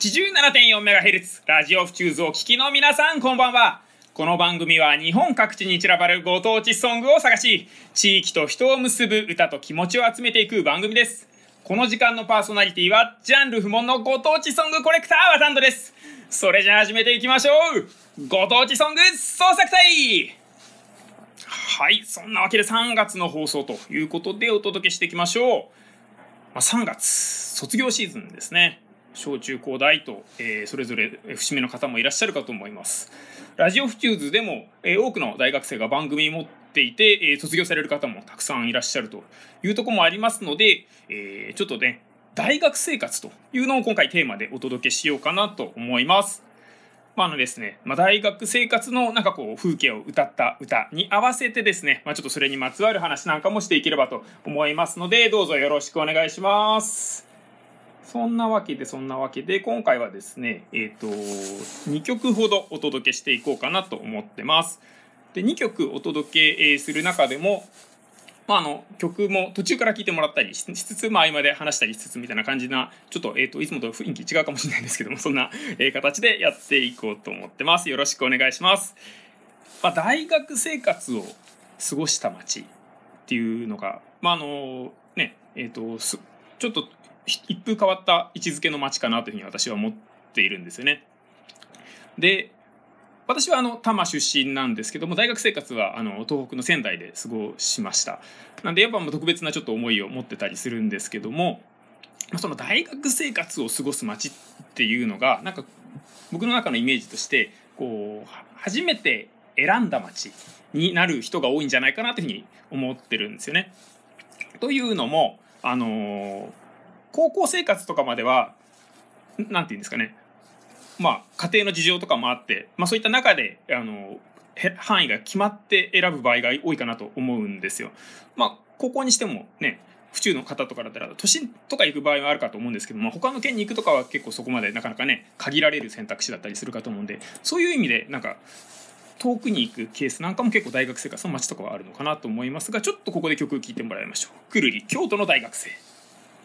87.4MHz ラジオフチューズを聞きの皆さんこんばんは。この番組は日本各地に散らばるご当地ソングを探し地域と人を結ぶ歌と気持ちを集めていく番組です。この時間のパーソナリティはジャンル不問のご当地ソングコレクターワタンドです。それじゃあ始めていきましょう。ご当地ソング創作隊。はいそんなわけで3月の放送ということでお届けしていきましょう、まあ、3月卒業シーズンですね。小中高大と、えー、それぞれ節目の方もいらっしゃるかと思います。ラジオフチューズでも、えー、多くの大学生が番組持っていて、えー、卒業される方もたくさんいらっしゃるというところもありますので、えー、ちょっとね大学生活というのを今回テーマでお届けしようかなと思います。まあ、あのですね、まあ、大学生活のなんかこう風景を歌った歌に合わせてですね、まあ、ちょっとそれにまつわる話なんかもしていければと思いますのでどうぞよろしくお願いします。そんなわけでそんなわけで今回はですねえっ、ー、と2曲ほどお届けしていこうかなと思ってます。で2曲お届けする中でもまあ、あの曲も途中から聴いてもらったりしつつ、まあ、合間で話したりしつつみたいな感じなちょっと,、えーと、いつもと雰囲気違うかもしれないんですけども そんな、え、形でやっていこうと思ってます。よろしくお願いします、まあ、大学生活を過ごした街っていうのがまああのねえっ、ー、とちょっと一風変わった位置づけの街かなというふうに私は思っているんですよね。で私はあの多摩出身なんですけども大学生活はあの東北の仙台で過ごしましたなんでやっぱもう特別なちょっと思いを持ってたりするんですけどもその大学生活を過ごす街っていうのがなんか僕の中のイメージとしてこう初めて選んだ街になる人が多いんじゃないかなというふうに思ってるんですよね。というのもあの高校生活とかまでは何て言うんですかねまあ家庭の事情とかもあって、まあ、そういった中であの範囲が決まって選ぶ場合が多いかなと思うんですよ。まあ高校にしてもね府中の方とかだったら都心とか行く場合はあるかと思うんですけども他の県に行くとかは結構そこまでなかなかね限られる選択肢だったりするかと思うんでそういう意味でなんか遠くに行くケースなんかも結構大学生活の街とかはあるのかなと思いますがちょっとここで曲聴いてもらいましょう。くるり京都の大学生